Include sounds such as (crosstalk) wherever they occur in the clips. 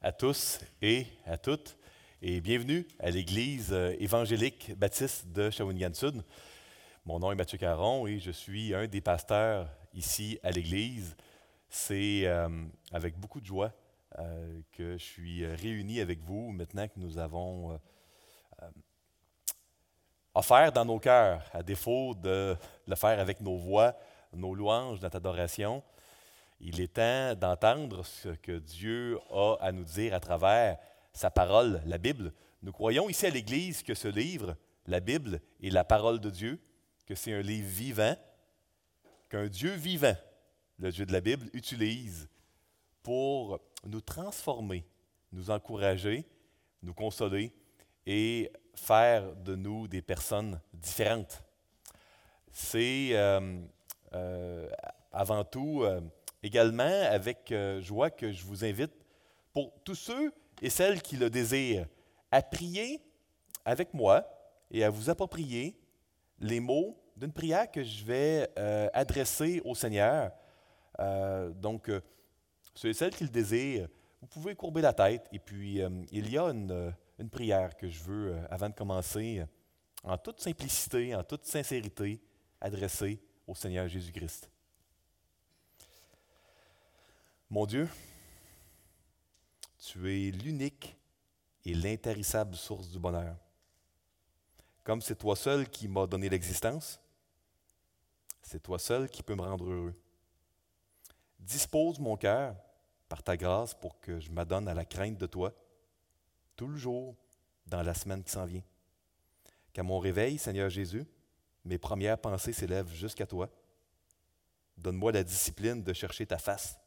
à tous et à toutes et bienvenue à l'Église euh, évangélique baptiste de Shawinigan-Sud. Mon nom est Mathieu Caron et je suis un des pasteurs ici à l'Église. C'est euh, avec beaucoup de joie euh, que je suis réuni avec vous maintenant que nous avons offert dans nos cœurs, à défaut de le faire avec nos voix, nos louanges, notre adoration. Il est temps d'entendre ce que Dieu a à nous dire à travers sa parole, la Bible. Nous croyons ici à l'Église que ce livre, la Bible, est la parole de Dieu, que c'est un livre vivant, qu'un Dieu vivant, le Dieu de la Bible, utilise pour nous transformer, nous encourager, nous consoler et faire de nous des personnes différentes. C'est euh, euh, avant tout euh, également avec euh, joie que je vous invite, pour tous ceux et celles qui le désirent, à prier avec moi et à vous approprier les mots d'une prière que je vais euh, adresser au Seigneur. Euh, donc, ceux et celles qui le désirent, vous pouvez courber la tête. Et puis, il y a une, une, prière que je veux, avant de commencer, en toute simplicité, en toute sincérité, adresser au Seigneur Jésus-Christ. Mon Dieu, tu es l'unique et l'intarissable source du bonheur. Comme c'est toi seul qui m'as donné l'existence, c'est toi seul qui peux me rendre heureux. Dispose mon cœur par ta grâce pour que je m'adonne à la crainte de toi tout le jour dans la semaine qui s'en vient. Qu'à mon réveil, Seigneur Jésus, mes premières pensées s'élèvent jusqu'à toi. Donne-moi la discipline de chercher ta face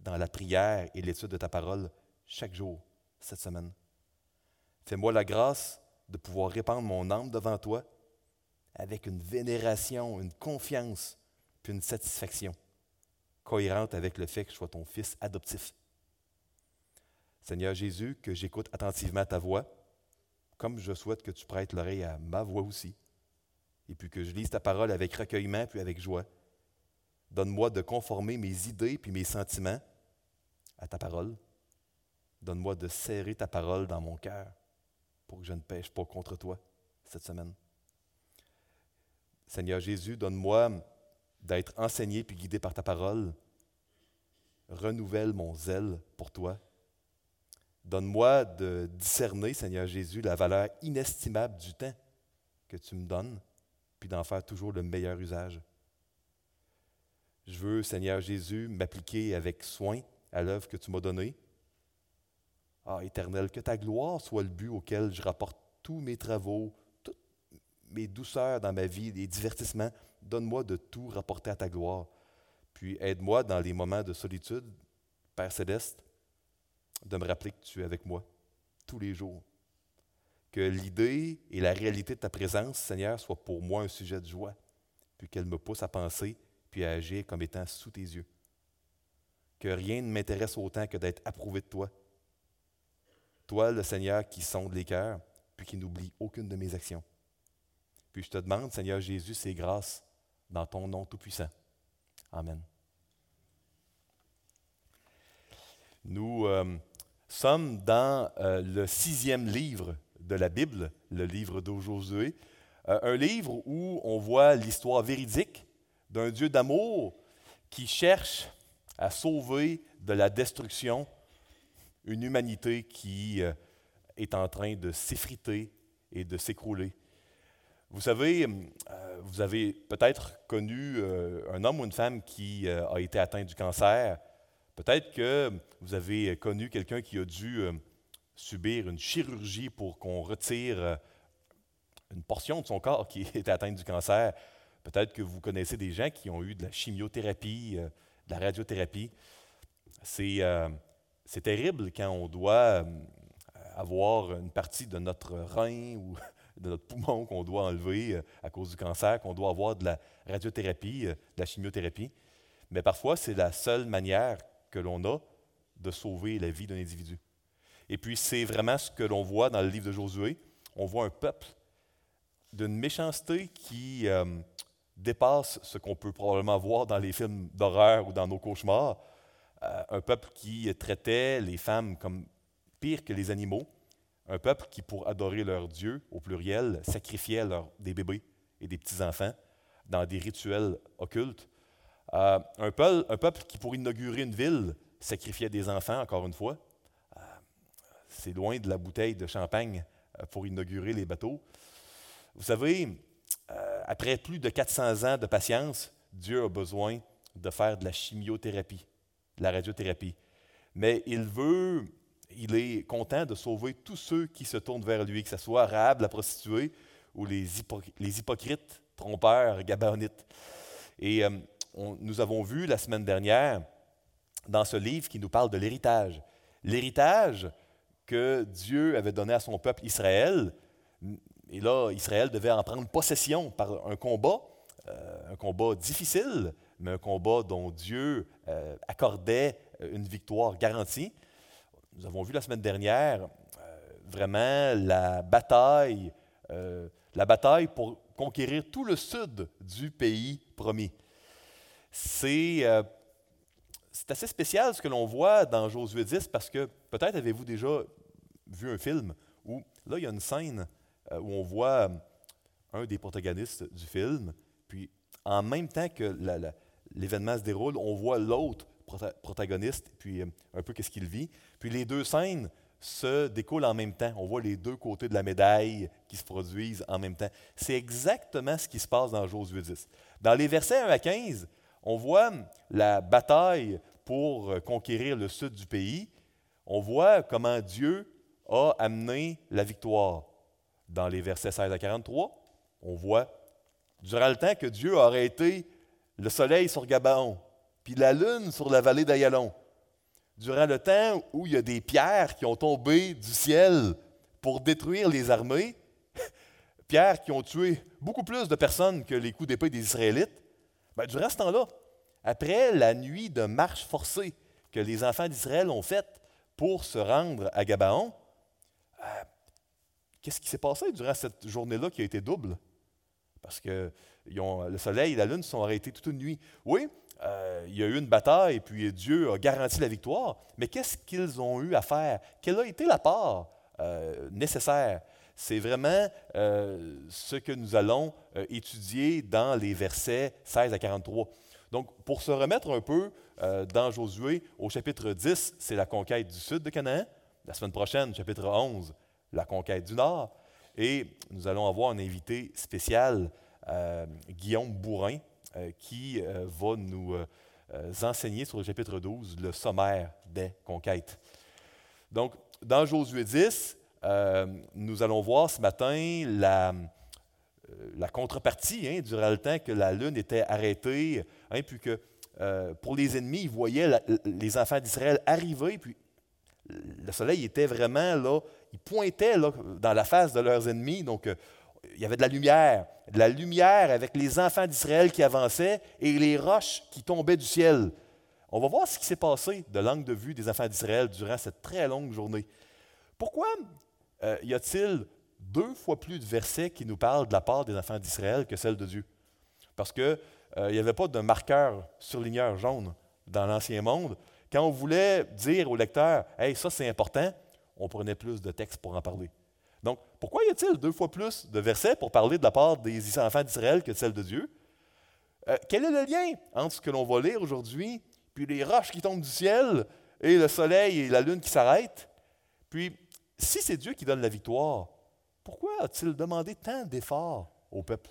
dans la prière et l'étude de ta parole chaque jour cette semaine. Fais-moi la grâce de pouvoir répandre mon âme devant toi avec une vénération, une confiance, puis une satisfaction cohérente avec le fait que je sois ton fils adoptif. Seigneur Jésus, que j'écoute attentivement ta voix, comme je souhaite que tu prêtes l'oreille à ma voix aussi, et puis que je lise ta parole avec recueillement puis avec joie. Donne-moi de conformer mes idées puis mes sentiments à ta parole. Donne-moi de serrer ta parole dans mon cœur pour que je ne pêche pas contre toi cette semaine. Seigneur Jésus, donne-moi d'être enseigné puis guidé par ta parole. Renouvelle mon zèle pour toi. Donne-moi de discerner, Seigneur Jésus, la valeur inestimable du temps que tu me donnes, puis d'en faire toujours le meilleur usage. Je veux, Seigneur Jésus, m'appliquer avec soin à l'œuvre que tu m'as donnée. Ah, Éternel, que ta gloire soit le but auquel je rapporte tous mes travaux, toutes mes douceurs dans ma vie, les divertissements. Donne-moi de tout rapporter à ta gloire. Puis aide-moi dans les moments de solitude, Père céleste, de me rappeler que tu es avec moi tous les jours. Que l'idée et la réalité de ta présence, Seigneur, soient pour moi un sujet de joie, puis qu'elle me pousse à penser puis à agir comme étant sous tes yeux que rien ne m'intéresse autant que d'être approuvé de toi. Toi, le Seigneur, qui sonde les cœurs, puis qui n'oublie aucune de mes actions. Puis je te demande, Seigneur Jésus, ces grâces dans ton nom tout-puissant. Amen. Nous euh, sommes dans euh, le sixième livre de la Bible, le livre de euh, un livre où on voit l'histoire véridique d'un Dieu d'amour qui cherche à sauver de la destruction une humanité qui euh, est en train de s'effriter et de s'écrouler. Vous savez, euh, vous avez peut-être connu euh, un homme ou une femme qui a été atteint du cancer. Peut-être que vous avez connu quelqu'un qui a dû subir une chirurgie pour qu'on retire une portion de son corps qui (laughs) était atteinte du cancer. Peut-être que vous connaissez des gens qui ont eu de la chimiothérapie, de la radiothérapie. Euh, c'est terrible quand on doit euh, avoir une partie de notre rein (laughs) ou de notre poumon qu'on doit enlever euh, à cause du cancer, qu'on doit avoir de la radiothérapie, de la chimiothérapie. Mais parfois, c'est la seule manière que l'on a de sauver la vie d'un individu. Et puis, c'est vraiment ce que l'on voit dans le livre de Josué. On voit un peuple d'une méchanceté qui, dépasse ce qu'on peut probablement voir dans les films d'horreur ou dans nos cauchemars. euh, un peuple qui traitait les femmes comme pire que les animaux, un peuple qui, pour adorer leur Dieu, au pluriel, sacrifiait des bébés et des petits-enfants dans des rituels occultes. Euh, un, peuple, qui, pour inaugurer une ville, sacrifiait des enfants, encore une fois. Euh, c'est loin de la bouteille de champagne pour inaugurer les bateaux. Vous savez, après plus de 400 ans de patience, Dieu a besoin de faire de la chimiothérapie, de la radiothérapie. Mais il veut, il est content de sauver tous ceux qui se tournent vers lui, que ce soit Rahab, la prostituée, ou les, hypocrites, trompeurs, gabaonites. Et euh, nous avons vu la semaine dernière, dans ce livre qui nous parle de l'héritage. L'héritage que Dieu avait donné à son peuple Israël, et là, Israël devait en prendre possession par un combat, euh, un combat difficile, mais un combat dont Dieu euh, accordait euh, une victoire garantie. Nous avons vu la semaine dernière vraiment la bataille, la bataille pour conquérir tout le sud du pays promis. C'est assez spécial ce que l'on voit dans Josué 10 parce que peut-être avez-vous déjà vu un film où là il y a une scène où on voit un des protagonistes du film, puis en même temps que l'événement se déroule, on voit l'autre protagoniste, puis euh, un peu qu'est-ce qu'il vit. Puis les deux scènes se découlent en même temps. On voit les deux côtés de la médaille qui se produisent en même temps. C'est exactement ce qui se passe dans Josué 10. Dans les versets 1 à 15, on voit la bataille pour euh, conquérir le sud du pays. On voit comment Dieu a amené la victoire. Dans les versets 16 à 43, on voit durant le temps que Dieu aurait été le soleil sur Gabaon, puis la lune sur la vallée d'Ayalon. Durant le temps où il y a des pierres qui ont tombé du ciel pour détruire les armées, (laughs) pierres qui ont tué beaucoup plus de personnes que les coups d'épée des Israélites, ben, durant ce temps-là, après la nuit de marche forcée que les enfants d'Israël ont faite pour se rendre à Gabaon, euh, qu'est-ce qui s'est passé durant cette journée-là qui a été double? Parce que le soleil et la lune sont arrêtés toute une nuit. Oui, euh, il y a eu une bataille, puis Dieu a garanti la victoire, mais qu'est-ce qu'ils ont eu à faire? Quelle a été la part euh, nécessaire? C'est vraiment euh, ce que nous allons étudier dans les versets 16 à 43. Donc, pour se remettre un peu dans Josué, au chapitre 10, c'est la conquête du sud de Canaan. La semaine prochaine, chapitre 11, la conquête du nord. Et nous allons avoir un invité spécial euh, Guillaume Bourrin, euh, qui euh, va nous enseigner sur le chapitre 12 le sommaire des conquêtes. Donc, dans Josué 10, nous allons voir ce matin la, contrepartie, hein, durant le temps que la lune était arrêtée, hein, puis que pour les ennemis, ils voyaient les enfants d'Israël arriver, puis le soleil était vraiment là, là, dans la face de leurs ennemis, donc il y avait de la lumière, de la lumière avec les enfants d'Israël qui avançaient et les roches qui tombaient du ciel. On va voir ce qui s'est passé de l'angle de vue des enfants d'Israël durant cette très longue journée. Pourquoi euh, y a-t-il deux fois plus de versets qui nous parlent de la part des enfants d'Israël que celle de Dieu? Parce qu'il euh, n'y avait pas de marqueur surligneur jaune dans l'Ancien Monde. Quand on voulait dire au lecteur, Hey, ça c'est important, on prenait plus de textes pour en parler. Donc, pourquoi y a-t-il deux fois plus de versets pour parler de la part des enfants d'Israël que de celle de Dieu? Euh, quel est le lien entre ce que l'on va lire aujourd'hui, puis les roches qui tombent du ciel, et le soleil et la lune qui s'arrêtent? Puis, si c'est Dieu qui donne la victoire, pourquoi a-t-il demandé tant d'efforts au peuple?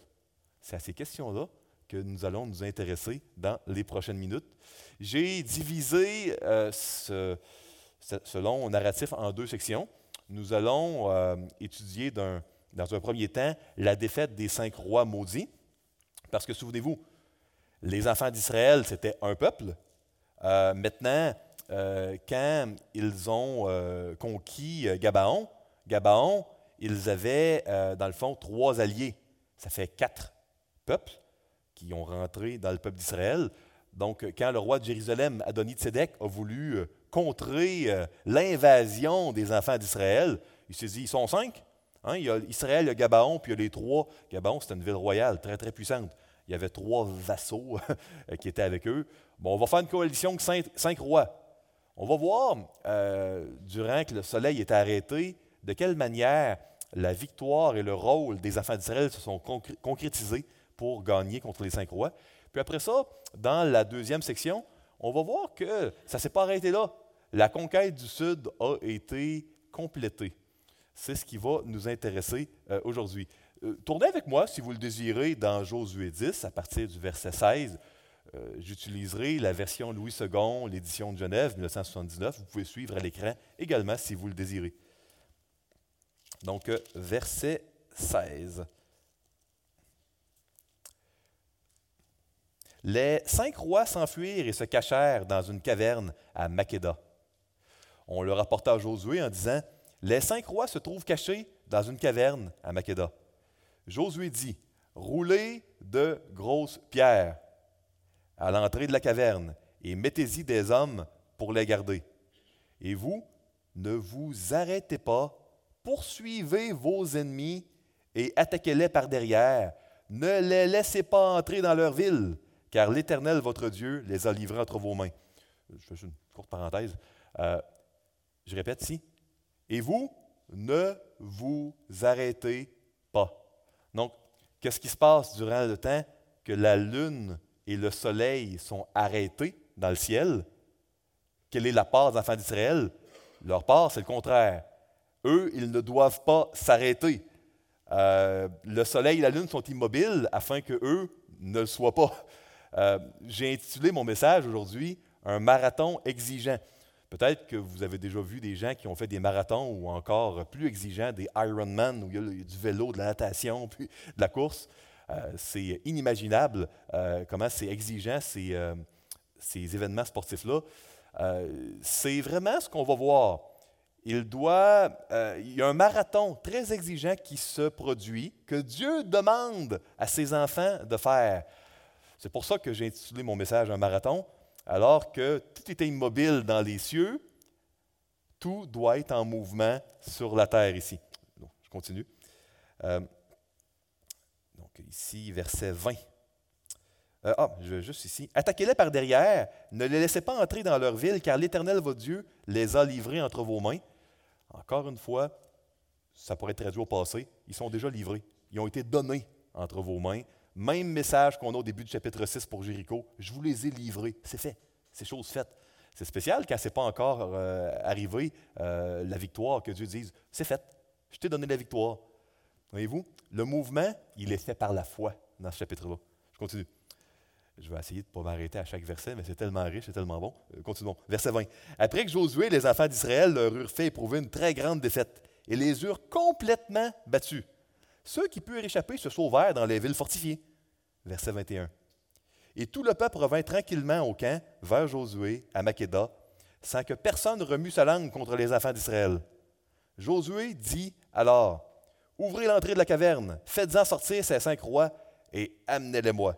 C'est à ces questions-là que nous allons nous intéresser dans les prochaines minutes. J'ai divisé euh, ce, ce long narratif en deux sections nous allons euh, étudier dans un premier temps la défaite des cinq rois maudits. Parce que souvenez-vous, les enfants d'Israël, c'était un peuple. Euh, maintenant, euh, quand ils ont conquis Gabaon, Gabaon, ils avaient, dans le fond, trois alliés. Ça fait quatre peuples qui ont rentré dans le peuple d'Israël. Donc, quand le roi de Jérusalem, Adoni-Tzédek, a voulu contrer euh, l'invasion des enfants d'Israël, il s'est dit, ils sont cinq. Hein? Il y a Israël, il y a Gabaon, puis il y a les trois. Gabaon, c'était une ville royale très, très puissante. Il y avait trois vassaux (laughs) qui étaient avec eux. Bon, on va faire une coalition de cinq, rois. On va voir, euh, durant que le soleil est arrêté, de quelle manière la victoire et le rôle des enfants d'Israël se sont concrétisés pour gagner contre les cinq rois. Puis après ça, dans la deuxième section, on va voir que ça ne s'est pas arrêté là. La conquête du Sud a été complétée. C'est ce qui va nous intéresser euh, aujourd'hui. Euh, tournez avec moi, si vous le désirez, dans Josué 10, à partir du verset 16. Euh, j'utiliserai la version Louis II, l'édition de Genève, 1979. Vous pouvez suivre à l'écran également si vous le désirez. Donc, verset 16. Les cinq rois s'enfuirent et se cachèrent dans une caverne à Makeda. On le rapporta à Josué en disant Les cinq rois se trouvent cachés dans une caverne à Makeda. Josué dit Roulez de grosses pierres à l'entrée de la caverne et mettez-y des hommes pour les garder. Et vous, ne vous arrêtez pas, poursuivez vos ennemis et attaquez-les par derrière. Ne les laissez pas entrer dans leur ville, car l'Éternel, votre Dieu, les a livrés entre vos mains. Je fais une courte parenthèse. Euh, je répète ici. Et vous, ne vous arrêtez pas. Donc, qu'est-ce qui se passe durant le temps que la lune et le soleil sont arrêtés dans le ciel? Quelle est la part des enfants d'Israël? Leur part, c'est le contraire. Eux, ils ne doivent pas s'arrêter. Euh, le soleil et la lune sont immobiles afin que eux ne le soient pas. Euh, j'ai intitulé mon message aujourd'hui Un marathon exigeant. Peut-être que vous avez déjà vu des gens qui ont fait des marathons ou encore plus exigeants, des Ironman, où il y a du vélo, de la natation, puis de la course. Euh, c'est inimaginable euh, comment c'est exigeant ces, ces événements sportifs-là. c'est vraiment ce qu'on va voir. Il, doit, il y a un marathon très exigeant qui se produit, que Dieu demande à ses enfants de faire. C'est pour ça que j'ai intitulé mon message Un marathon. Alors que tout était immobile dans les cieux, tout doit être en mouvement sur la terre ici. je continue. Euh, donc ici, verset 20. Euh, ah, je vais juste ici. Attaquez-les par derrière, ne les laissez pas entrer dans leur ville, car l'Éternel, votre Dieu, les a livrés entre vos mains. Encore une fois, ça pourrait être traduit au passé, ils sont déjà livrés. Ils ont été donnés entre vos mains. Même message qu'on a au début du chapitre 6 pour Jéricho. Je vous les ai livrés. C'est fait. C'est chose faite. C'est spécial quand ce n'est pas encore euh, arrivé, euh, la victoire, que Dieu dise C'est fait. Je t'ai donné la victoire. Voyez-vous, le mouvement, il est fait par la foi dans ce chapitre-là. Je continue. Je vais essayer de ne pas m'arrêter à chaque verset, mais c'est tellement riche, c'est tellement bon. Euh, continuons. Verset 20. Après que Josué les enfants d'Israël leur eurent fait éprouver une très grande défaite et les eurent complètement battus, ceux qui purent échapper se sauvèrent dans les villes fortifiées. Verset 21. Et tout le peuple revint tranquillement au camp vers Josué à Makeda, sans que personne remue sa langue contre les enfants d'Israël. Josué dit alors Ouvrez l'entrée de la caverne, faites-en sortir ces cinq rois et amenez-les-moi.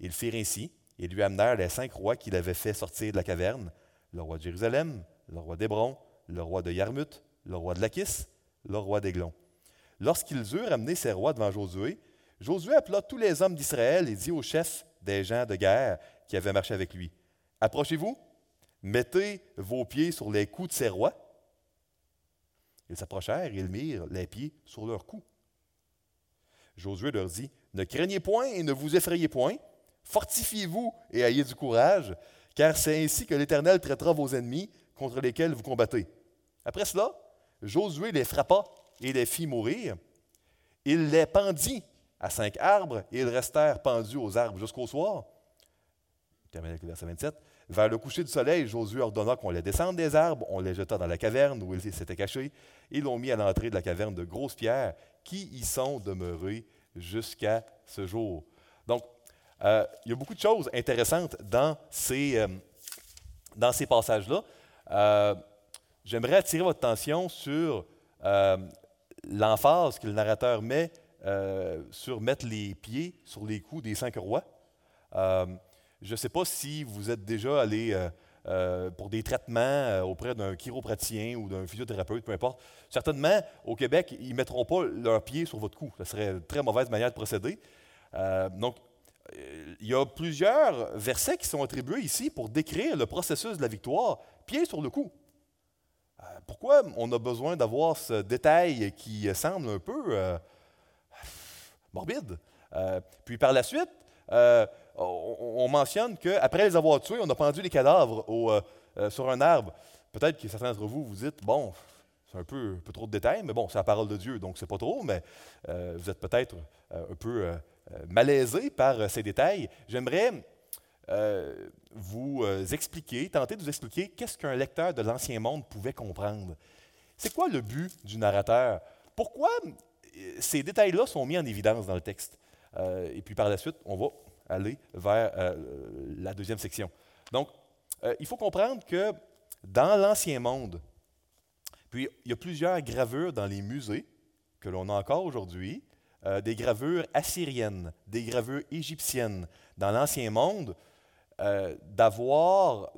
Ils firent ainsi et lui amenèrent les cinq rois qu'il avait fait sortir de la caverne le roi de Jérusalem, le roi d'Hébron, le roi de Yarmut, le roi de Lachis, le roi d'Aiglon. Lorsqu'ils eurent amené ces rois devant Josué, Josué appela tous les hommes d'Israël et dit aux chefs des gens de guerre qui avaient marché avec lui Approchez-vous, mettez vos pieds sur les coups de ces rois. Ils s'approchèrent et ils mirent les pieds sur leurs coups. Josué leur dit Ne craignez point et ne vous effrayez point, fortifiez-vous et ayez du courage, car c'est ainsi que l'Éternel traitera vos ennemis contre lesquels vous combattez. Après cela, Josué les frappa et les fit mourir. Il les pendit à cinq arbres et ils restèrent pendus aux arbres jusqu'au soir. Terminé avec le verset 27. Vers le coucher du soleil, Josué ordonna qu'on les descende des arbres, on les jeta dans la caverne où ils s'étaient cachés, et l'ont mis à l'entrée de la caverne de grosses pierres qui y sont demeurées jusqu'à ce jour. Donc, euh, il y a beaucoup de choses intéressantes dans ces, euh, passages-là. Euh, j'aimerais attirer votre attention sur l'emphase que le narrateur met euh, sur mettre les pieds sur les coups des cinq rois. Euh, je ne sais pas si vous êtes déjà allé euh, pour des traitements auprès d'un chiropraticien ou d'un physiothérapeute, peu importe. Certainement, au Québec, ils ne mettront pas leurs pieds sur votre cou. Ce serait une très mauvaise manière de procéder. donc, il y a plusieurs versets qui sont attribués ici pour décrire le processus de la victoire, pied sur le coup. Euh, pourquoi on a besoin d'avoir ce détail qui semble un peu euh, morbide? puis par la suite, on, mentionne qu'après les avoir tués, on a pendu les cadavres sur un arbre. Peut-être que certains d'entre vous vous dites, bon, c'est un peu, peu, trop de détails, mais bon, c'est la parole de Dieu, donc c'est pas trop, mais vous êtes peut-être un peu euh, malaisé par euh, ces détails, j'aimerais euh, vous expliquer, tenter de vous expliquer qu'est-ce qu'un lecteur de l'Ancien Monde pouvait comprendre. C'est quoi le but du narrateur? Pourquoi ces détails-là sont mis en évidence dans le texte? et puis par la suite, on va aller vers la deuxième section. Donc, il faut comprendre que dans l'Ancien Monde, puis il y a plusieurs gravures dans les musées que l'on a encore aujourd'hui, euh, des gravures assyriennes, des gravures égyptiennes dans l'Ancien Monde, euh, d'avoir,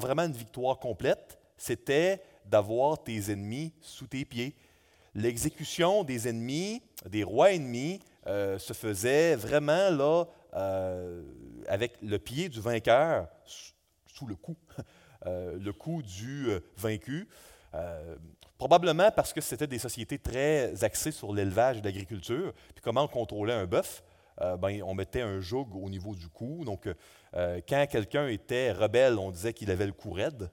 vraiment une victoire complète, c'était d'avoir tes ennemis sous tes pieds. L'exécution des ennemis, des rois ennemis, euh, se faisait vraiment là, avec le pied du vainqueur sous le cou, (laughs) le cou du vaincu. Probablement parce que c'était des sociétés très axées sur l'élevage et l'agriculture. Puis comment on contrôlait un bœuf? Euh, ben, on mettait un joug au niveau du cou. Donc, euh, quand quelqu'un était rebelle, on disait qu'il avait le cou raide.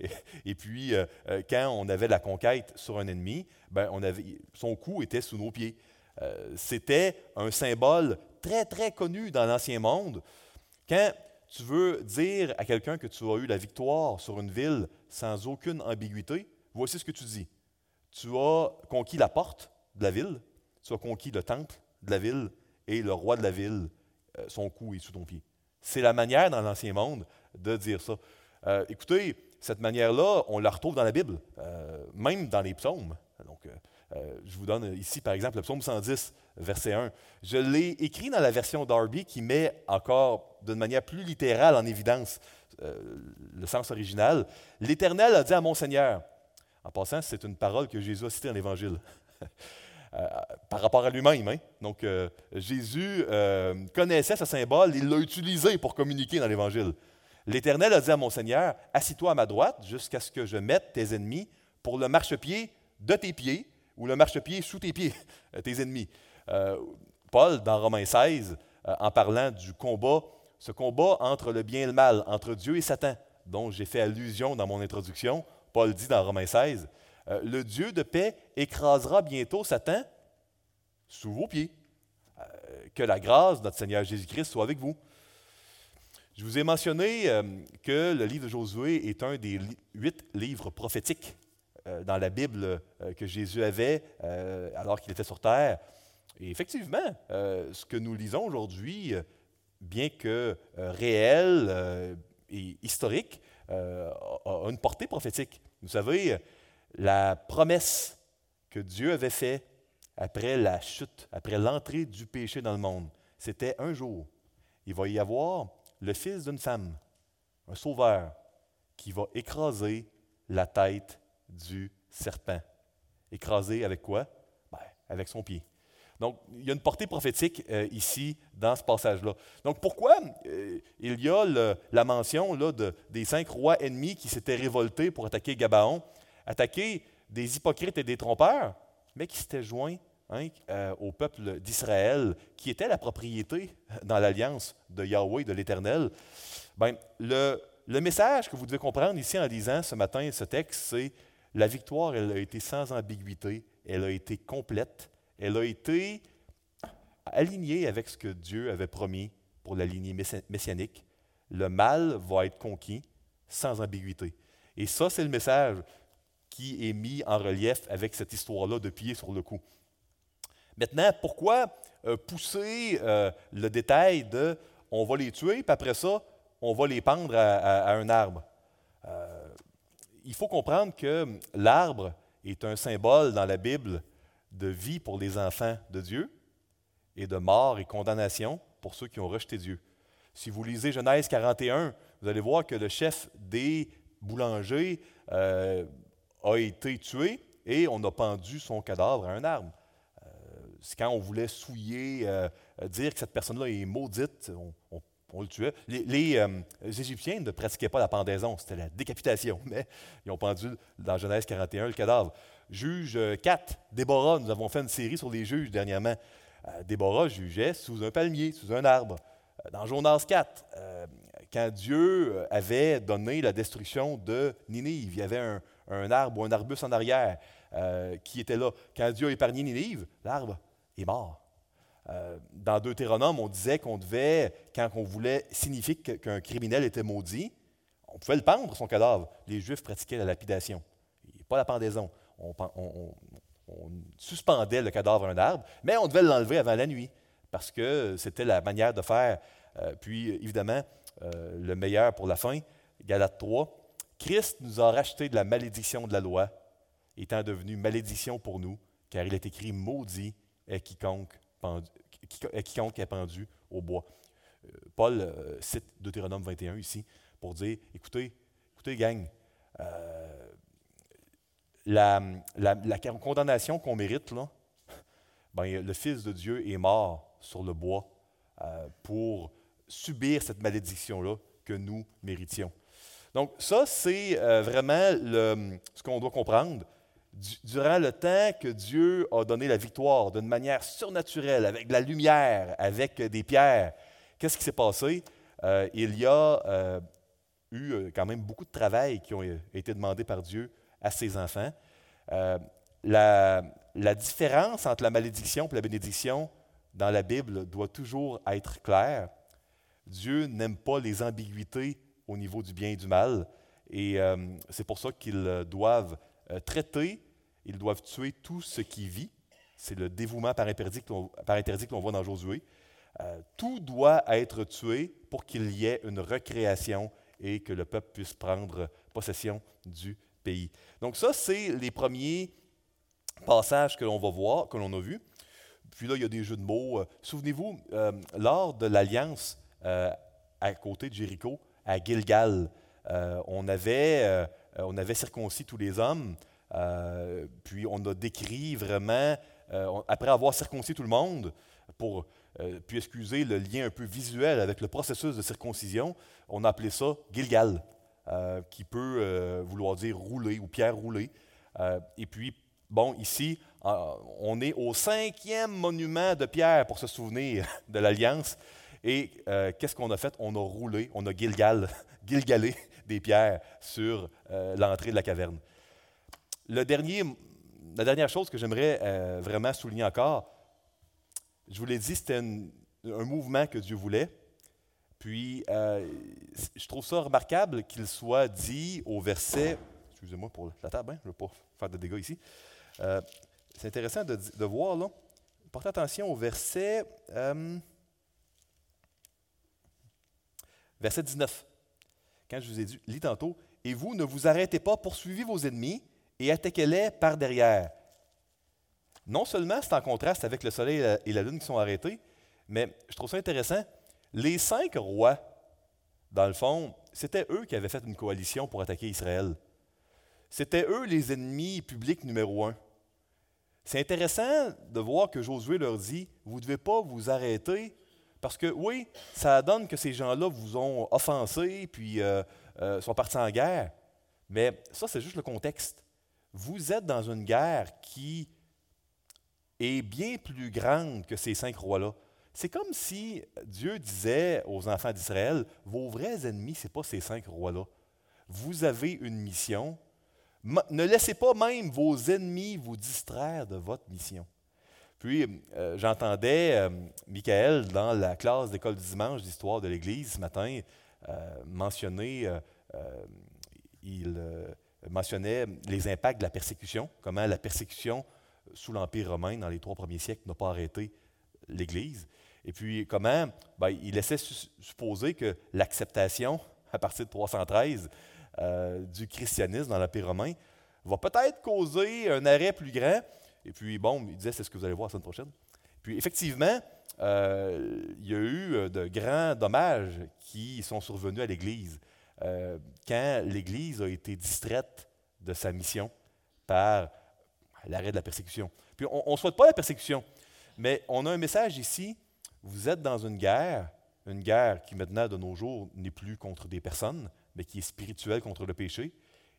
(laughs) Et, puis, euh, quand on avait la conquête sur un ennemi, ben, on avait, son cou était sous nos pieds. C'était un symbole très, très connu dans l'Ancien Monde. Quand tu veux dire à quelqu'un que tu as eu la victoire sur une ville sans aucune ambiguïté, voici ce que tu dis. Tu as conquis la porte de la ville, tu as conquis le temple de la ville, et le roi de la ville, euh, son cou est sous ton pied. C'est la manière dans l'Ancien Monde de dire ça. Euh, écoutez, cette manière-là, on la retrouve dans la Bible, euh, même dans les psaumes. Donc, je vous donne ici, par exemple, le psaume 110, verset 1. Je l'ai écrit dans la version Darby qui met encore d'une manière plus littérale en évidence le sens original. L'Éternel a dit à mon Seigneur, en passant, c'est une parole que Jésus a citée dans l'Évangile. Euh, par rapport à lui-même. Hein. Donc, euh, Jésus euh, connaissait ce symbole, il l'a utilisé pour communiquer dans l'Évangile. L'Éternel a dit à mon Seigneur, Assis-toi à ma droite jusqu'à ce que je mette tes ennemis pour le marchepied de tes pieds ou le marchepied sous tes pieds, (laughs) tes ennemis. Paul, dans Romains 16, en parlant du combat, ce combat entre le bien et le mal, entre Dieu et Satan, dont j'ai fait allusion dans mon introduction, Paul dit dans Romains 16, euh, le Dieu de paix écrasera bientôt Satan sous vos pieds. Euh, que la grâce de notre Seigneur Jésus-Christ soit avec vous. Je vous ai mentionné euh, que le livre de Josué est un des huit livres prophétiques dans la Bible que Jésus avait alors qu'il était sur terre. Et effectivement, ce que nous lisons aujourd'hui, bien que réel et historique, a une portée prophétique. Vous savez, la promesse que Dieu avait faite après la chute, après l'entrée du péché dans le monde, c'était un jour, il va y avoir le fils d'une femme, un sauveur, qui va écraser la tête du serpent. Écraser avec quoi? Ben, avec son pied. Donc, il y a une portée prophétique euh, ici dans ce passage-là. Donc, pourquoi euh, il y a la mention là, de, des cinq rois ennemis qui s'étaient révoltés pour attaquer Gabaon, attaquer des hypocrites et des trompeurs, mais qui s'étaient joints hein, euh, au peuple d'Israël, qui était la propriété dans l'alliance de Yahweh, de l'Éternel? Ben, le, le message que vous devez comprendre ici en lisant ce matin ce texte, c'est la victoire, elle a été sans ambiguïté, elle a été complète elle a été alignée avec ce que Dieu avait promis pour la lignée messianique. Le mal va être conquis sans ambiguïté. Et ça, c'est le message est mis en relief avec cette histoire-là de pied sur le cou. Maintenant, pourquoi euh, pousser euh, le détail de on va les tuer, puis après ça, on va les pendre à, un arbre? Euh, il faut comprendre que l'arbre est un symbole dans la Bible de vie pour les enfants de Dieu et de mort et condamnation pour ceux qui ont rejeté Dieu. Si vous lisez Genèse 41, vous allez voir que le chef des boulangers a été tué et on a pendu son cadavre à un arbre. Euh, c'est quand on voulait souiller euh, euh, dire que cette personne-là est maudite, on, le tuait. Les, euh, Égyptiens ne pratiquaient pas la pendaison, c'était la décapitation, mais ils ont pendu dans Genèse 41 le cadavre. Juge 4, Déborah, nous avons fait une série sur les juges dernièrement. Déborah jugeait sous un palmier, sous un arbre. Dans Jonas 4, quand Dieu avait donné la destruction de Ninive, il y avait un, arbre ou un arbuste en arrière euh, qui était là. Quand Dieu a épargné Ninive, l'arbre est mort. Euh, dans Deutéronome, on disait qu'on devait, quand on voulait signifier qu'un criminel était maudit, on pouvait le pendre, son cadavre. Les Juifs pratiquaient la lapidation, pas la pendaison. On, suspendait le cadavre à un arbre, mais on devait l'enlever avant la nuit, parce que c'était la manière de faire. Euh, puis, évidemment, le meilleur pour la fin, Galate 3, Christ nous a racheté de la malédiction de la loi, étant devenu malédiction pour nous, car il est écrit Maudit est quiconque, est pendu au bois. Euh, Paul euh, cite Deutéronome 21 ici pour dire écoutez, écoutez, gang, euh, la, condamnation qu'on mérite, ben, le Fils de Dieu est mort sur le bois pour subir cette malédiction-là que nous méritions. Donc, ça, c'est vraiment ce qu'on doit comprendre durant le temps que Dieu a donné la victoire d'une manière surnaturelle, avec de la lumière, avec des pierres, qu'est-ce qui s'est passé? Euh, il y a euh, eu euh, quand même beaucoup de travail qui ont été demandé par Dieu à ses enfants. La, différence entre la malédiction et la bénédiction dans la Bible doit toujours être claire. Dieu n'aime pas les ambiguïtés au niveau du bien et du mal, et c'est pour ça qu'ils doivent traiter ils doivent tuer tout ce qui vit. C'est le dévouement par interdit que l'on voit dans Josué. Euh, tout doit être tué pour qu'il y ait une recréation et que le peuple puisse prendre possession du pays. Donc ça, c'est les premiers passages que l'on va voir, que l'on a vus. Puis là, il y a des jeux de mots. Euh, souvenez-vous, euh, lors de l'alliance à côté de Jéricho, à Gilgal, on, avait, on avait circoncis tous les hommes euh, puis on a décrit vraiment, euh, après avoir circoncis tout le monde, pour euh, puis excuser le lien un peu visuel avec le processus de circoncision, on a appelé ça Gilgal, qui peut vouloir dire rouler ou pierre roulée. et puis, bon, ici, on est au cinquième monument de pierre pour se souvenir (laughs) de l'Alliance. Et qu'est-ce qu'on a fait? On a roulé, on a Gilgal, (laughs) Gilgalé des pierres sur l'entrée de la caverne. La dernière chose que j'aimerais euh, vraiment souligner encore, je vous l'ai dit, c'était un mouvement que Dieu voulait. Puis, euh, je trouve ça remarquable qu'il soit dit au verset, excusez-moi pour la table, hein, je ne veux pas faire de dégâts ici. Euh, c'est intéressant de, de, voir, là, portez attention au verset, verset 19. Quand je vous ai dit, lis tantôt, et vous ne vous arrêtez pas, poursuivez vos ennemis et attaquez-les par derrière. Non seulement c'est en contraste avec le soleil et la lune qui sont arrêtés, mais je trouve ça intéressant. Les cinq rois, dans le fond, c'était eux qui avaient fait une coalition pour attaquer Israël. C'était eux les ennemis publics numéro un. C'est intéressant de voir que Josué leur dit, vous ne devez pas vous arrêter, parce que oui, ça donne que ces gens-là vous ont offensé, puis euh, euh, sont partis en guerre. Mais ça, c'est juste le contexte vous êtes dans une guerre qui est bien plus grande que ces cinq rois-là. C'est comme si Dieu disait aux enfants d'Israël, vos vrais ennemis, ce n'est pas ces cinq rois-là. Vous avez une mission. Ne laissez pas même vos ennemis vous distraire de votre mission. Puis, euh, j'entendais euh, Michael dans la classe d'école du dimanche d'histoire de l'Église ce matin euh, mentionner, il mentionnait les impacts de la persécution, comment la persécution sous l'Empire romain dans les trois premiers siècles n'a pas arrêté l'Église. Et puis comment ben, il laissait supposer que l'acceptation, à partir de 313, euh, du christianisme dans l'Empire romain va peut-être causer un arrêt plus grand. Et puis, bon, il disait, c'est ce que vous allez voir la semaine prochaine. Puis, effectivement, euh, il y a eu euh, de grands dommages qui sont survenus à l'Église. Euh, quand l'Église a été distraite de sa mission par l'arrêt de la persécution. Puis on ne souhaite pas la persécution, mais on a un message ici vous êtes dans une guerre, une guerre qui maintenant de nos jours n'est plus contre des personnes, mais qui est spirituelle contre le péché,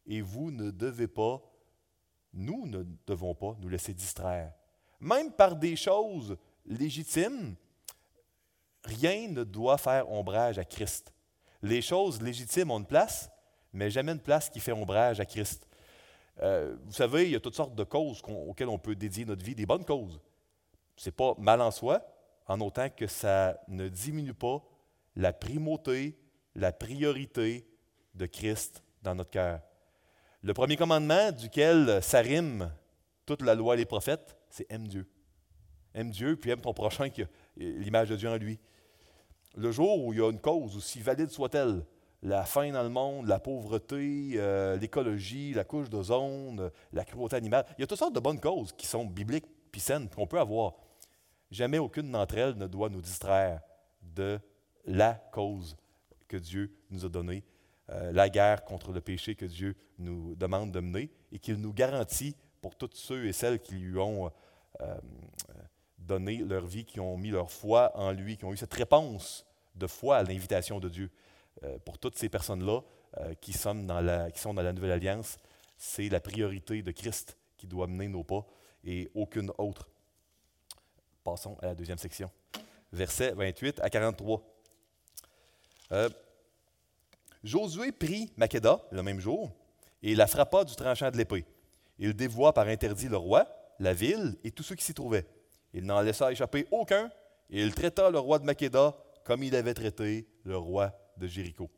et vous ne devez pas, nous ne devons pas nous laisser distraire. Même par des choses légitimes, rien ne doit faire ombrage à Christ. Les choses légitimes ont une place, mais jamais une place qui fait ombrage à Christ. Euh, vous savez, il y a toutes sortes de causes auxquelles on peut dédier notre vie, des bonnes causes. Ce n'est pas mal en soi, en autant que ça ne diminue pas la primauté, la priorité de Christ dans notre cœur. Le premier commandement duquel s'arrime toute la loi et les prophètes, c'est aime Dieu. Aime Dieu, puis aime ton prochain qui a l'image de Dieu en lui. Le jour où il y a une cause, aussi valide soit-elle, la faim dans le monde, la pauvreté, euh, l'écologie, la couche d'ozone, la cruauté animale. Il y a toutes sortes de bonnes causes qui sont bibliques puis saines qu'on peut avoir. Jamais aucune d'entre elles ne doit nous distraire de la cause que Dieu nous a donnée, euh, la guerre contre le péché que Dieu nous demande de mener et qu'il nous garantit pour tous ceux et celles qui lui ont euh, donné leur vie, qui ont mis leur foi en lui, qui ont eu cette réponse de foi à l'invitation de Dieu. Euh, pour toutes ces personnes-là euh, qui, sont dans la, Nouvelle Alliance, c'est la priorité de Christ qui doit mener nos pas et aucune autre. Passons à la deuxième section. Versets 28 à 43. Euh, Josué prit Maqueda le même jour et la frappa du tranchant de l'épée. Il dévoua par interdit le roi, la ville et tous ceux qui s'y trouvaient. Il n'en laissa échapper aucun et il traita le roi de Maqueda comme il avait traité le roi de Jéricho.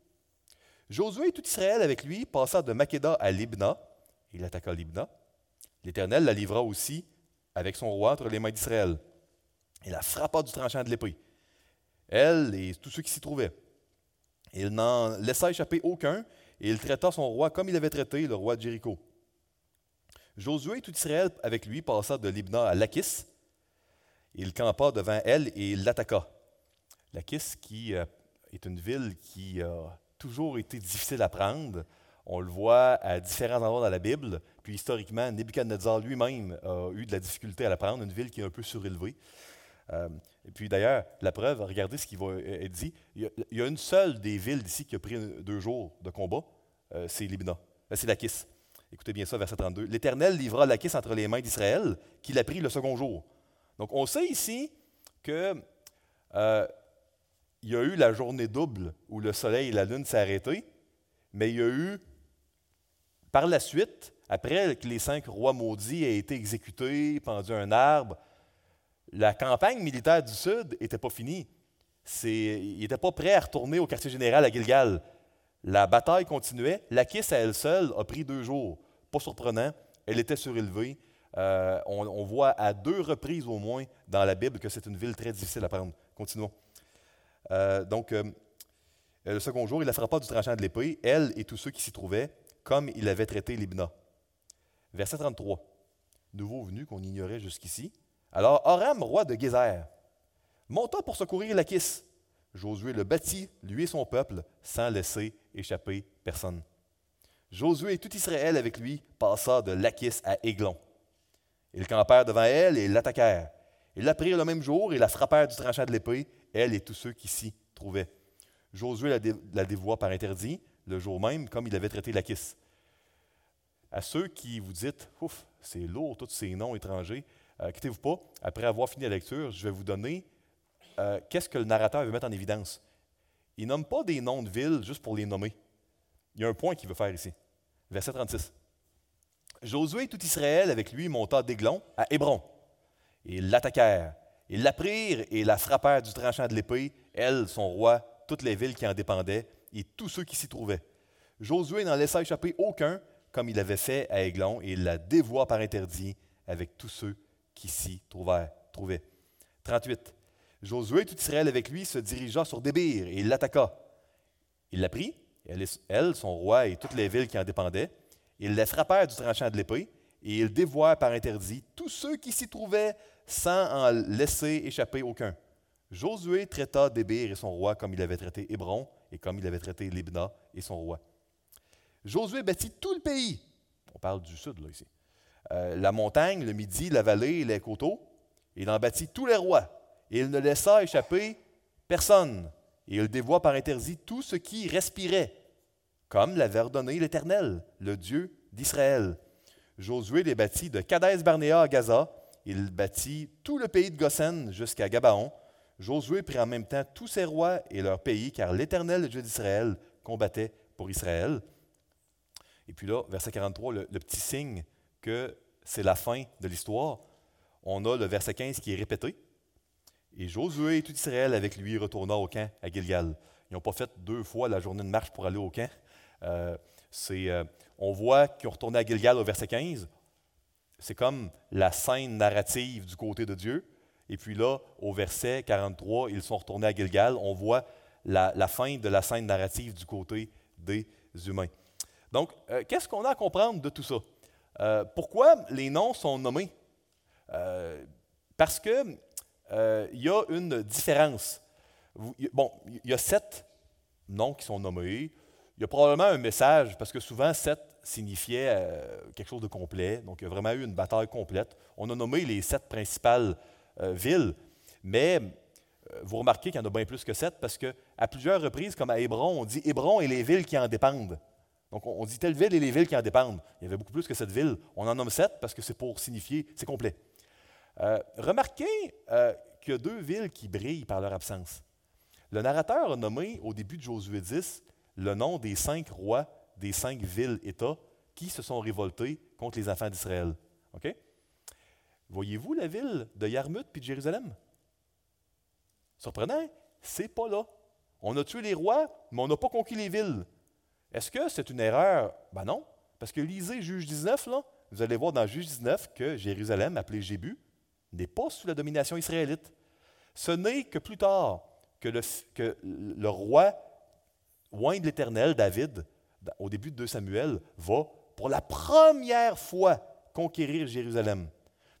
Josué et tout Israël avec lui passa de Maqueda à Libna. Il attaqua Libna. L'Éternel la livra aussi avec son roi entre les mains d'Israël. Il la frappa du tranchant de l'épée. Elle et tous ceux qui s'y trouvaient. Il n'en laissa échapper aucun, et il traita son roi comme il avait traité le roi de Jéricho. Josué et tout Israël avec lui passa de Libna à Lachis. Il campa devant elle et l'attaqua. Lachis, qui euh, est une ville qui a toujours été difficile à prendre. On le voit à différents endroits dans la Bible. Puis historiquement, Nebuchadnezzar lui-même a eu de la difficulté à la prendre, une ville qui est un peu surélevée. Euh, et puis d'ailleurs, la preuve, regardez ce qui va être dit. Il y, a, une seule des villes d'ici qui a pris deux jours de combat, euh, c'est Libna, euh, c'est Lachis. Écoutez bien ça, verset 32. L'Éternel livra Lachis entre les mains d'Israël, qui l'a pris le second jour. Donc on sait ici que il y a eu la journée double où le soleil et la lune s'est arrêtés, mais il y a eu, par la suite, après que les cinq rois maudits aient été exécutés, pendus à un arbre, la campagne militaire du Sud n'était pas finie. Ils n'étaient pas prêts à retourner au quartier général à Gilgal. La bataille continuait. La à elle seule a pris deux jours. Pas surprenant. Elle était surélevée. Euh, on, on, voit à deux reprises au moins dans la Bible que c'est une ville très difficile à prendre. Continuons. Euh, donc, euh, le second jour, il la frappa du tranchant de l'épée, elle et tous ceux qui s'y trouvaient, comme il avait traité Libna. Verset 33. Nouveau venu qu'on ignorait jusqu'ici. Alors, Oram, roi de Gézer, monta pour secourir Lachis. Josué le bâtit, lui et son peuple, sans laisser échapper personne. Josué et tout Israël avec lui passa de Lachis à Aiglon. Ils campèrent devant elle et l'attaquèrent. Ils la prirent le même jour et la frappèrent du tranchant de l'épée elle et tous ceux qui s'y trouvaient. Josué la, dévoie par interdit le jour même, comme il avait traité Lachis. À ceux qui vous dites, ouf, c'est lourd, tous ces noms étrangers, euh, quittez-vous pas. Après avoir fini la lecture, je vais vous donner euh, qu'est-ce que le narrateur veut mettre en évidence. Il nomme pas des noms de villes juste pour les nommer. Il y a un point qu'il veut faire ici. Verset 36. Josué et tout Israël avec lui monta d'Aiglon à Hébron. Et ils l'attaquèrent ils la prirent et la frappèrent du tranchant de l'épée, elle, son roi, toutes les villes qui en dépendaient et tous ceux qui s'y trouvaient. Josué n'en laissa échapper aucun, comme il avait fait à Aiglon, et il la dévoua par interdit avec tous ceux qui s'y trouvaient. 38. Josué, tout Israël avec lui, se dirigea sur Débir et l'attaqua. Il la prit, elle, elle, son roi et toutes les villes qui en dépendaient. Ils la frappèrent du tranchant de l'épée et ils dévoient par interdit tous ceux qui s'y trouvaient sans en laisser échapper aucun. Josué traita Débir et son roi comme il avait traité Hébron et comme il avait traité Libna et son roi. Josué bâtit tout le pays. On parle du sud, là, ici. Euh, la montagne, le midi, la vallée les coteaux. Il en bâtit tous les rois. et il ne laissa échapper personne. Et il dévoie par interdit tout ce qui respirait, comme l'avait ordonné l'Éternel, le Dieu d'Israël. Josué les bâtit de Kadès Barnéa à Gaza. Il bâtit tout le pays de Goshen jusqu'à Gabaon. Josué prit en même temps tous ses rois et leur pays, car l'Éternel, le Dieu d'Israël, combattait pour Israël. Et puis là, verset 43, le, le petit signe que c'est la fin de l'histoire. On a le verset 15 qui est répété. Et Josué et tout Israël avec lui retourna au camp à Gilgal. Ils n'ont pas fait deux fois la journée de marche pour aller au camp. Euh, euh, on voit qu'ils ont retourné à Gilgal au verset 15. C'est comme la scène narrative du côté de Dieu. Et puis là, au verset 43, ils sont retournés à Gilgal. On voit la, fin de la scène narrative du côté des humains. Donc, euh, qu'est-ce qu'on a à comprendre de tout ça? Pourquoi les noms sont nommés? parce que euh, y a une différence. Bon, il y a sept noms qui sont nommés. Il y a probablement un message, parce que souvent, sept signifiait euh, quelque chose de complet. Donc, il y a vraiment eu une bataille complète. On a nommé les sept principales euh, villes, mais vous remarquez qu'il y en a bien plus que sept, parce qu'à plusieurs reprises, comme à Hébron, on dit Hébron et les villes qui en dépendent. Donc, on dit telle ville et les villes qui en dépendent. Il y avait beaucoup plus que cette ville. On en nomme sept parce que c'est pour signifier, c'est complet. Euh, remarquez euh, qu'il y a deux villes qui brillent par leur absence. Le narrateur a nommé au début de Josué 10 le nom des cinq rois des cinq villes-États qui se sont révoltés contre les enfants d'Israël. Voyez-vous la ville de Yarmouth puis de Jérusalem? Surprenant, c'est pas là. On a tué les rois, mais on n'a pas conquis les villes. Est-ce que c'est une erreur? Ben non, parce que lisez Juge 19, là, vous allez voir dans Juge 19 que Jérusalem, appelée Jébu, n'est pas sous la domination israélite. Ce n'est que plus tard que le, que le roi oint de l'Éternel, David, au début de 2 Samuel, va pour la première fois conquérir Jérusalem.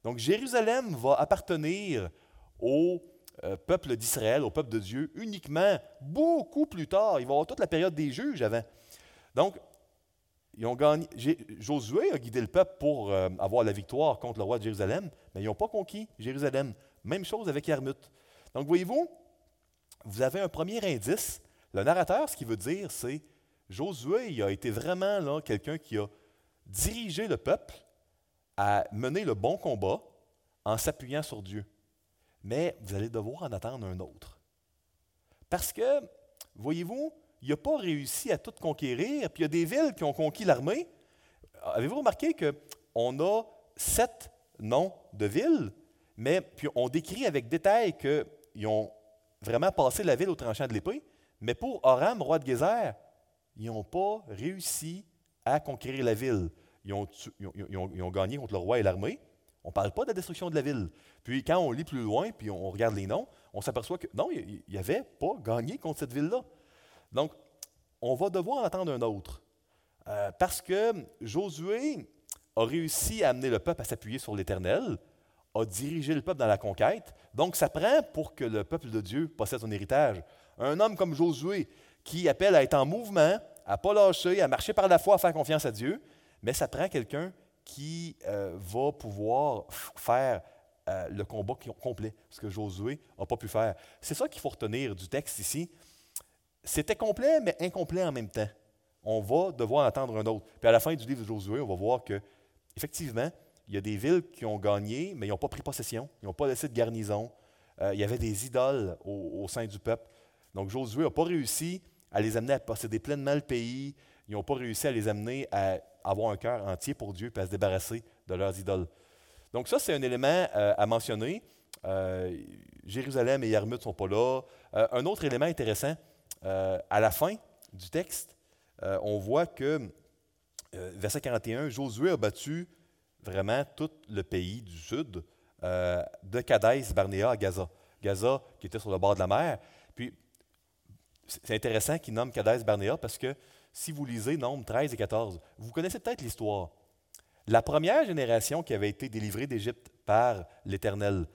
Donc Jérusalem va appartenir au euh, peuple d'Israël, au peuple de Dieu, uniquement beaucoup plus tard. Il va y avoir toute la période des juges avant. Donc, ils ont gagné, Josué a guidé le peuple pour euh, avoir la victoire contre le roi de Jérusalem, mais ils n'ont pas conquis Jérusalem. Même chose avec Yarmouth. Donc, voyez-vous, vous avez un premier indice. Le narrateur, ce qu'il veut dire, c'est Josué il a été vraiment là, quelqu'un qui a dirigé le peuple à mener le bon combat en s'appuyant sur Dieu. Mais vous allez devoir en attendre un autre. Parce que, voyez-vous, il n'a pas réussi à tout conquérir, puis il y a des villes qui ont conquis l'armée. Avez-vous remarqué qu'on a sept noms de villes, mais puis on décrit avec détail qu'ils ont vraiment passé la ville au tranchant de l'épée, mais pour Oram, roi de Gézer, ils n'ont pas réussi à conquérir la ville. Ils ont, ils ont gagné contre le roi et l'armée. On ne parle pas de la destruction de la ville. Puis quand on lit plus loin, puis on regarde les noms, on s'aperçoit que non, il avait pas gagné contre cette ville-là. Donc, on va devoir attendre un autre. Euh, parce que Josué a réussi à amener le peuple à s'appuyer sur l'Éternel, a dirigé le peuple dans la conquête. Donc, ça prend pour que le peuple de Dieu possède son héritage. Un homme comme Josué qui appelle à être en mouvement, à ne pas lâcher, à marcher par la foi, à faire confiance à Dieu, mais ça prend quelqu'un qui euh, va pouvoir faire euh, le combat complet, ce que Josué n'a pas pu faire. C'est ça qu'il faut retenir du texte ici. C'était complet, mais incomplet en même temps. On va devoir attendre un autre. Puis à la fin du livre de Josué, on va voir que, effectivement, il y a des villes qui ont gagné, mais ils n'ont pas pris possession. Ils n'ont pas laissé de garnison. Euh, il y avait des idoles au, sein du peuple. Donc Josué n'a pas réussi à les amener à posséder pleinement le pays. Ils n'ont pas réussi à les amener à avoir un cœur entier pour Dieu et à se débarrasser de leurs idoles. Donc ça, c'est un élément euh, à mentionner. Euh, Jérusalem et Yarmouth ne sont pas là. un autre élément intéressant, euh, à la fin du texte, euh, on voit que, euh, verset 41, Josué a battu vraiment tout le pays du sud, de Kadès, Barnéa à Gaza. Gaza qui était sur le bord de la mer. Puis, c'est intéressant qu'il nomme Kadès, Barnéa parce que si vous lisez Nombre 13 et 14, vous connaissez peut-être l'histoire. La première génération qui avait été délivrée d'Égypte par l'Éternel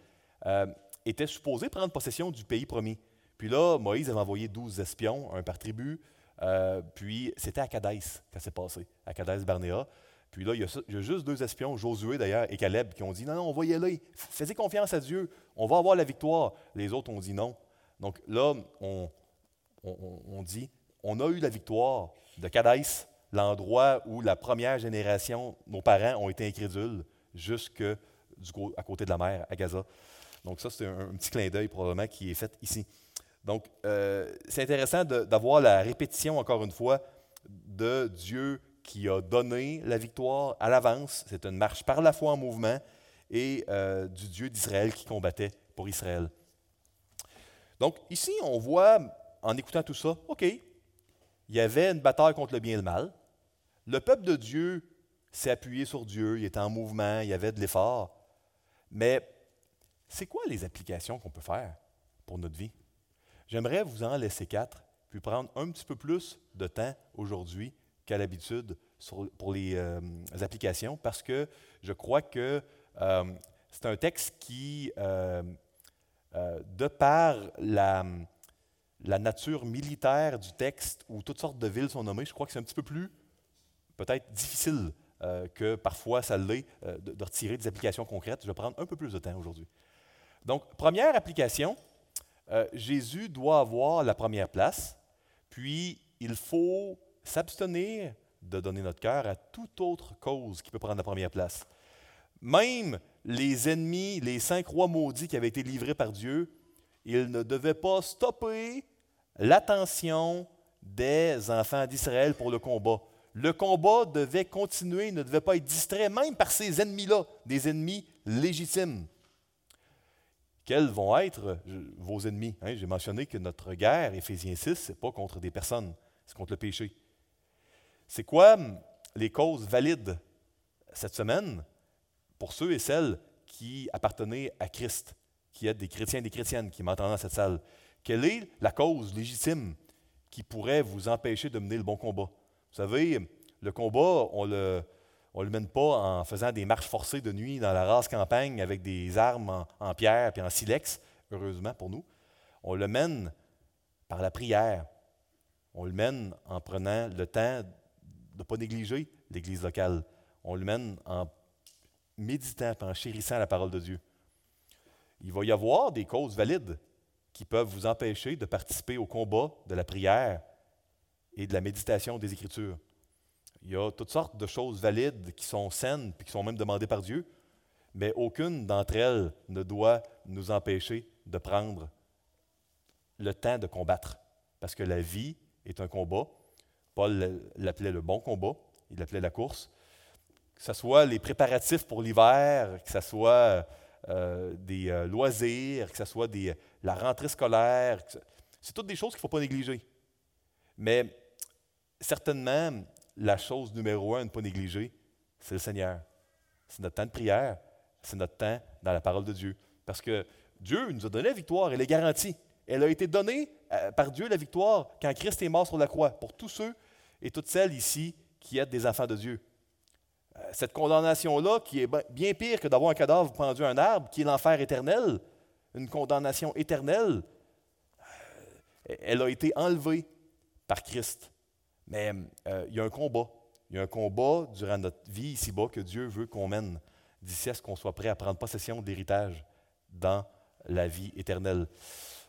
était supposée prendre possession du pays promis. Puis là, Moïse avait envoyé douze espions, un par tribu. Euh, puis c'était à Cadès que ça s'est passé, à Cadès Barnéa. Puis là, il y, a, juste deux espions, Josué d'ailleurs et Caleb, qui ont dit non, non, on va y aller. Confiance à Dieu. On va avoir la victoire. Les autres ont dit non. Donc là, on, on, dit on a eu la victoire de Cadaïs, l'endroit où la première génération, nos parents, ont été incrédules, jusque du, à côté de la mer, à Gaza. Donc ça, c'est un, petit clin d'œil probablement qui est fait ici. Donc, euh, c'est intéressant d'avoir la répétition, encore une fois, de Dieu qui a donné la victoire à l'avance. C'est une marche par la foi en mouvement et euh, du Dieu d'Israël qui combattait pour Israël. Donc, ici, on voit, en écoutant tout ça, OK, il y avait une bataille contre le bien et le mal. Le peuple de Dieu s'est appuyé sur Dieu, il était en mouvement, il y avait de l'effort. Mais c'est quoi les applications qu'on peut faire pour notre vie? J'aimerais vous en laisser quatre, puis prendre un petit peu plus de temps aujourd'hui qu'à l'habitude pour les, euh, applications, parce que je crois que euh, c'est un texte qui, euh, de par la, nature militaire du texte, où toutes sortes de villes sont nommées, je crois que c'est un petit peu plus, peut-être, difficile que parfois ça l'est de, de retirer des applications concrètes. Je vais prendre un peu plus de temps aujourd'hui. Donc, première application, euh, Jésus doit avoir la première place, puis il faut s'abstenir de donner notre cœur à toute autre cause qui peut prendre la première place. Même les ennemis, les cinq rois maudits qui avaient été livrés par Dieu, ils ne devaient pas stopper l'attention des enfants d'Israël pour le combat. Le combat devait continuer, ne devait pas être distrait, même par ces ennemis-là, des ennemis légitimes. Quels vont être vos ennemis? Hein, j'ai mentionné que notre guerre, Éphésiens 6, ce n'est pas contre des personnes, c'est contre le péché. C'est quoi hum, les causes valides cette semaine pour ceux et celles qui appartenaient à Christ, qui êtes des chrétiens et des chrétiennes qui m'entendent dans cette salle? Quelle est la cause légitime qui pourrait vous empêcher de mener le bon combat? Vous savez, le combat, on le, on ne le mène pas en faisant des marches forcées de nuit dans la rase campagne avec des armes en, pierre et en silex, heureusement pour nous. On le mène par la prière. On le mène en prenant le temps de ne pas négliger l'Église locale. On le mène en méditant en chérissant la parole de Dieu. Il va y avoir des causes valides qui peuvent vous empêcher de participer au combat de la prière et de la méditation des Écritures. Il y a toutes sortes de choses valides qui sont saines et qui sont même demandées par Dieu, mais aucune d'entre elles ne doit nous empêcher de prendre le temps de combattre. Parce que la vie est un combat. Paul l'appelait le bon combat, il l'appelait la course. Que ce soit les préparatifs pour l'hiver, que ce soit euh, des euh, loisirs, que ce soit des, la rentrée scolaire, c'est toutes des choses qu'il ne faut pas négliger. Mais certainement, la chose numéro un à ne pas négliger, c'est le Seigneur. C'est notre temps de prière, c'est notre temps dans la parole de Dieu. Parce que Dieu nous a donné la victoire, elle est garantie. Elle a été donnée euh, par Dieu, la victoire, quand Christ est mort sur la croix, pour tous ceux et toutes celles ici qui êtes des enfants de Dieu. Euh, cette condamnation-là, qui est bien pire que d'avoir un cadavre pendu à un arbre, qui est l'enfer éternel, une condamnation éternelle, euh, elle a été enlevée par Christ. Mais euh, il y a un combat. Il y a un combat durant notre vie ici-bas que Dieu veut qu'on mène d'ici à ce qu'on soit prêt à prendre possession d'héritage dans la vie éternelle.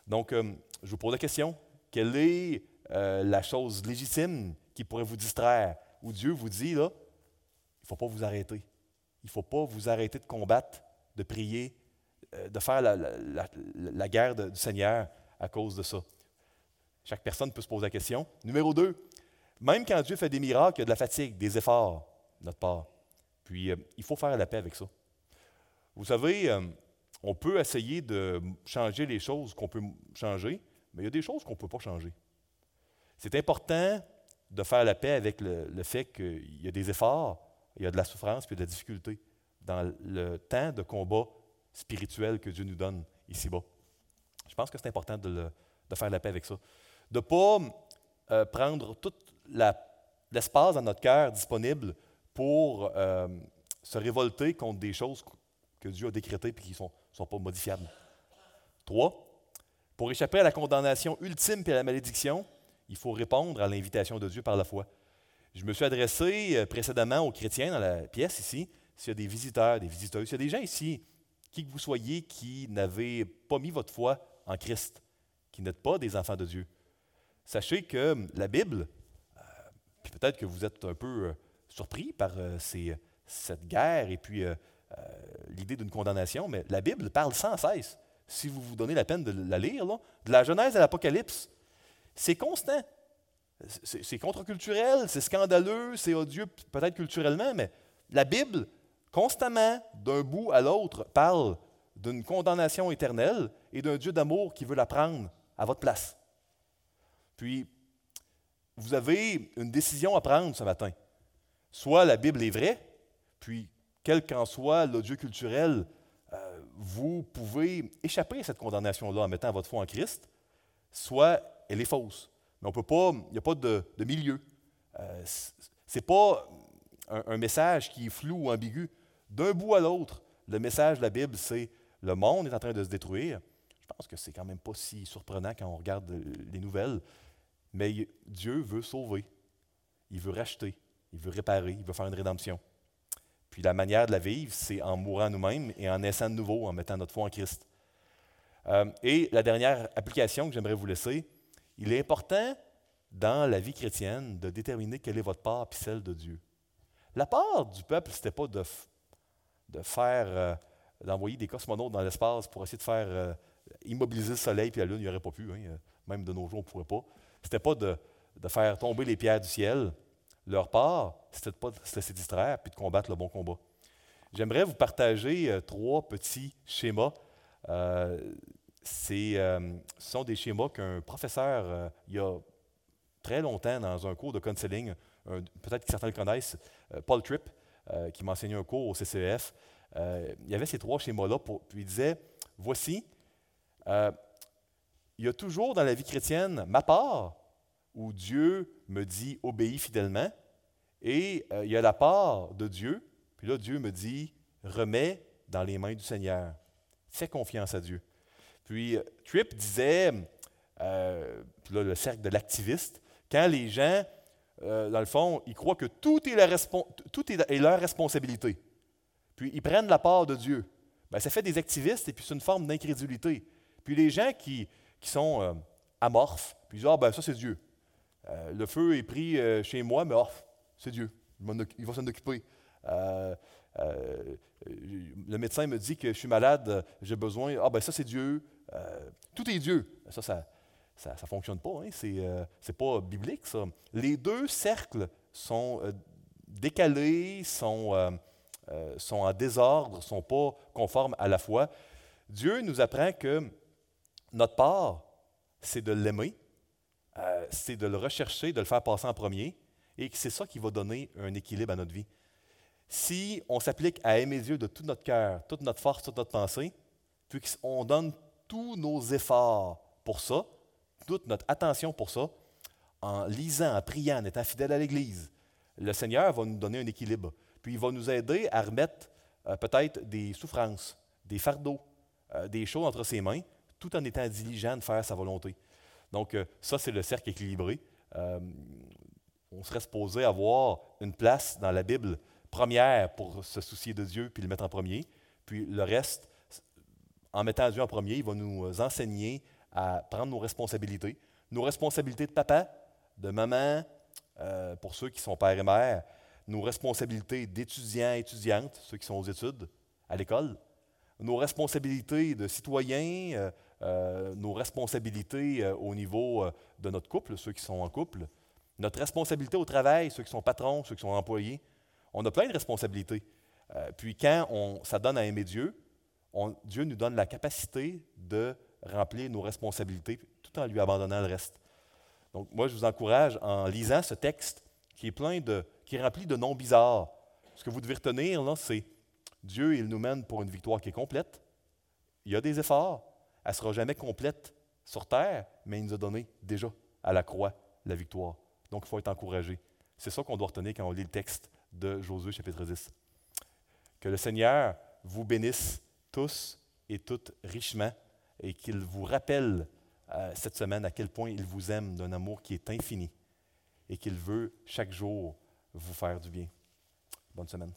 Donc, euh, je vous pose la question, quelle est euh, la chose légitime qui pourrait vous distraire, où Dieu vous dit, là, il ne faut pas vous arrêter. Il ne faut pas vous arrêter de combattre, de prier, de faire la, la guerre du Seigneur à cause de ça. Chaque personne peut se poser la question. Numéro deux, même quand Dieu fait des miracles, il y a de la fatigue, des efforts de notre part. Puis, euh, il faut faire la paix avec ça. Vous savez, euh, on peut essayer de changer les choses qu'on peut changer, mais il y a des choses qu'on ne peut pas changer. C'est important de faire la paix avec le, fait qu'il y a des efforts, il y a de la souffrance, puis de la difficulté dans le temps de combat spirituel que Dieu nous donne ici-bas. Je pense que c'est important de, faire la paix avec ça. De ne pas euh, prendre toute l'espace dans notre cœur disponible pour euh, se révolter contre des choses que Dieu a décrétées et qui ne sont, sont, pas modifiables. Trois, pour échapper à la condamnation ultime et à la malédiction, il faut répondre à l'invitation de Dieu par la foi. Je me suis adressé euh, précédemment aux chrétiens dans la pièce ici. S'il y a des visiteurs, des visiteuses, s'il y a des gens ici, qui que vous soyez, qui n'avez pas mis votre foi en Christ, qui n'êtes pas des enfants de Dieu, sachez que hum, la Bible, peut-être que vous êtes un peu euh, surpris par cette guerre et puis l'idée d'une condamnation, mais la Bible parle sans cesse, si vous vous donnez la peine de la lire, de la Genèse à l'Apocalypse. C'est constant. C'est contre-culturel, c'est scandaleux, c'est odieux peut-être culturellement, mais la Bible, constamment, d'un bout à l'autre, parle d'une condamnation éternelle et d'un Dieu d'amour qui veut la prendre à votre place. Puis, vous avez une décision à prendre ce matin. Soit la Bible est vraie, puis quel qu'en soit l'odieux culturel, euh, vous pouvez échapper à cette condamnation-là en mettant votre foi en Christ, soit elle est fausse. Mais on peut pas, il n'y a pas de, milieu. Euh, Ce n'est pas un, message qui est flou ou ambigu. D'un bout à l'autre, le message de la Bible, c'est le monde est en train de se détruire. Je pense que c'est quand même pas si surprenant quand on regarde les nouvelles. Mais Dieu veut sauver. Il veut racheter. Il veut réparer. Il veut faire une rédemption. Puis la manière de la vivre, c'est en mourant nous-mêmes et en naissant de nouveau, en mettant notre foi en Christ. Euh, et la dernière application que j'aimerais vous laisser, il est important dans la vie chrétienne de déterminer quelle est votre part et celle de Dieu. La part du peuple, ce n'était pas de, de faire, euh, d'envoyer des cosmonautes dans l'espace pour essayer de faire euh, immobiliser le soleil puis la lune, il n'y aurait pas pu, hein, même de nos jours, on ne pourrait pas. N'était pas de, faire tomber les pierres du ciel. Leur part, c'était de se distraire puis de combattre le bon combat. J'aimerais vous partager euh, trois petits schémas euh, ce sont des schémas qu'un professeur, euh, il y a très longtemps, dans un cours de counseling, peut-être que certains le connaissent, euh, Paul Tripp, qui m'a enseigné un cours au CCEF, il y avait ces trois schémas-là, puis il disait, voici, il y a toujours dans la vie chrétienne ma part, où Dieu me dit obéis fidèlement, et il y a la part de Dieu, puis là Dieu me dit remets dans les mains du Seigneur. Fais confiance à Dieu. Puis Tripp disait, euh, là, le cercle de l'activiste, quand les gens, euh, dans le fond, ils croient que tout est, leur responsabilité, puis ils prennent la part de Dieu, bien, ça fait des activistes et puis c'est une forme d'incrédulité. Puis les gens qui, qui sont euh, amorphes, puis ils disent, ah ben ça c'est Dieu. le feu est pris chez moi, mais oh, c'est Dieu, il va s'en occuper. le médecin me dit que je suis malade, j'ai besoin, ah ben ça c'est Dieu. Euh, tout est Dieu. Ça, ça ne fonctionne pas. Hein? C'est euh, pas biblique, ça. Les deux cercles sont euh, décalés, sont, sont en désordre, ne sont pas conformes à la foi. Dieu nous apprend que notre part, c'est de l'aimer, c'est de le rechercher, de le faire passer en premier, et c'est ça qui va donner un équilibre à notre vie. Si on s'applique à aimer Dieu de tout notre cœur, toute notre force, toute notre pensée, puis qu'on donne tous nos efforts pour ça, toute notre attention pour ça, en lisant, en priant, en étant fidèle à l'Église, le Seigneur va nous donner un équilibre. Puis il va nous aider à remettre euh, peut-être des souffrances, des fardeaux, euh, des choses entre ses mains, tout en étant diligent de faire sa volonté. Donc euh, ça, c'est le cercle équilibré. on serait supposé avoir une place dans la Bible première pour se soucier de Dieu puis le mettre en premier, puis le reste en mettant Dieu en premier, il va nous enseigner à prendre nos responsabilités. Nos responsabilités de papa, de maman, euh, pour ceux qui sont pères et mères, nos responsabilités d'étudiants et étudiantes, ceux qui sont aux études, à l'école, nos responsabilités de citoyens, euh, euh, nos responsabilités au niveau de notre couple, ceux qui sont en couple, notre responsabilité au travail, ceux qui sont patrons, ceux qui sont employés. On a plein de responsabilités. puis quand on s'adonne à aimer Dieu, Dieu nous donne la capacité de remplir nos responsabilités tout en lui abandonnant le reste. Donc, moi, je vous encourage en lisant ce texte qui est plein de, qui est rempli de noms bizarres. Ce que vous devez retenir, là, c'est Dieu, il nous mène pour une victoire qui est complète. Il y a des efforts. Elle ne sera jamais complète sur terre, mais il nous a donné déjà à la croix la victoire. Donc, il faut être encouragé. C'est ça qu'on doit retenir quand on lit le texte de Josué chapitre 10. Que le Seigneur vous bénisse tous et toutes richement et qu'il vous rappelle euh, cette semaine à quel point il vous aime d'un amour qui est infini et qu'il veut chaque jour vous faire du bien. Bonne semaine.